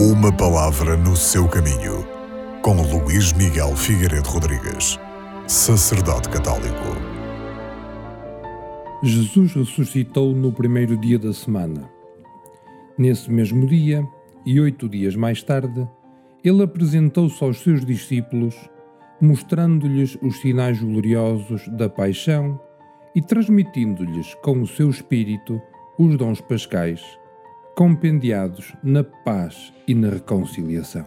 Uma palavra no seu caminho, com Luís Miguel Figueiredo Rodrigues, sacerdote católico. Jesus ressuscitou no primeiro dia da semana. Nesse mesmo dia, e oito dias mais tarde, ele apresentou-se aos seus discípulos, mostrando-lhes os sinais gloriosos da paixão e transmitindo-lhes com o seu espírito os dons pascais compendiados na paz e na reconciliação.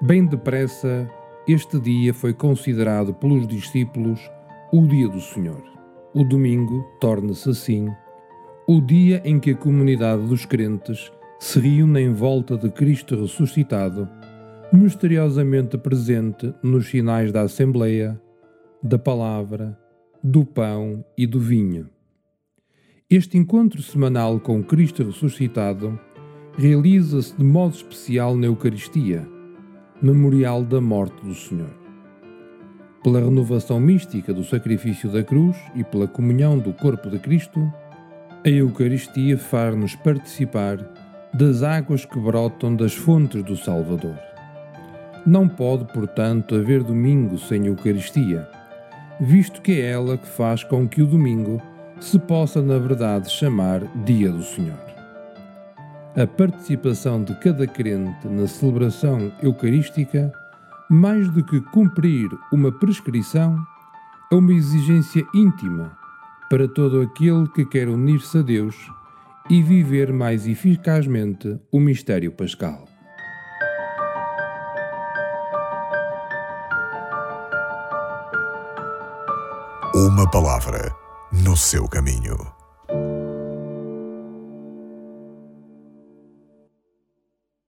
Bem depressa, este dia foi considerado pelos discípulos o dia do Senhor. O domingo torna-se assim o dia em que a comunidade dos crentes se reúne em volta de Cristo ressuscitado, misteriosamente presente nos sinais da Assembleia, da Palavra, do pão e do vinho. Este encontro semanal com Cristo ressuscitado realiza-se de modo especial na Eucaristia, memorial da morte do Senhor. Pela renovação mística do sacrifício da cruz e pela comunhão do corpo de Cristo, a Eucaristia faz-nos participar das águas que brotam das fontes do Salvador. Não pode, portanto, haver domingo sem Eucaristia, visto que é ela que faz com que o domingo se possa, na verdade, chamar Dia do Senhor. A participação de cada crente na celebração eucarística, mais do que cumprir uma prescrição, é uma exigência íntima para todo aquele que quer unir-se a Deus e viver mais eficazmente o mistério pascal. Uma palavra no seu caminho.